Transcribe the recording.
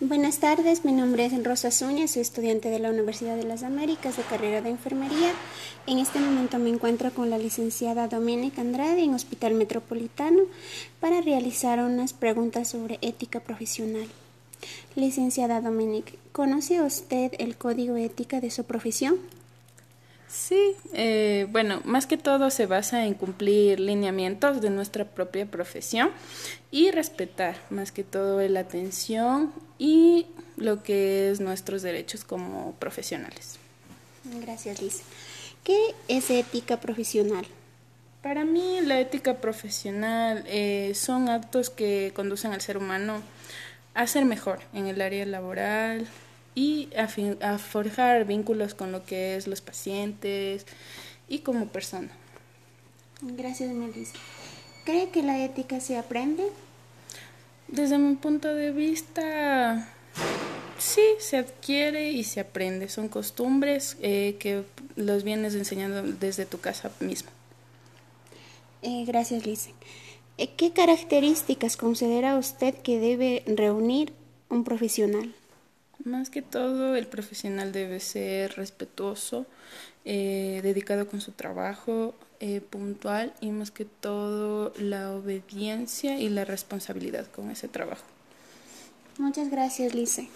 Buenas tardes, mi nombre es Rosa Zúñez, soy estudiante de la Universidad de las Américas de carrera de enfermería. En este momento me encuentro con la licenciada Doménica Andrade en Hospital Metropolitano para realizar unas preguntas sobre ética profesional. Licenciada Dominic, ¿conoce usted el código ética de su profesión? Sí, eh, bueno, más que todo se basa en cumplir lineamientos de nuestra propia profesión y respetar más que todo la atención y lo que es nuestros derechos como profesionales. Gracias, Liz. ¿Qué es ética profesional? Para mí la ética profesional eh, son actos que conducen al ser humano a ser mejor en el área laboral, y a, forjar vínculos con lo que es los pacientes y como persona. Gracias, Melissa. ¿Cree que la ética se aprende? Desde mi punto de vista, sí, se adquiere y se aprende. Son costumbres eh, que los vienes enseñando desde tu casa mismo. Eh, gracias, Lice. Eh, ¿Qué características considera usted que debe reunir un profesional? Más que todo, el profesional debe ser respetuoso, eh, dedicado con su trabajo, eh, puntual y más que todo la obediencia y la responsabilidad con ese trabajo. Muchas gracias, Lice.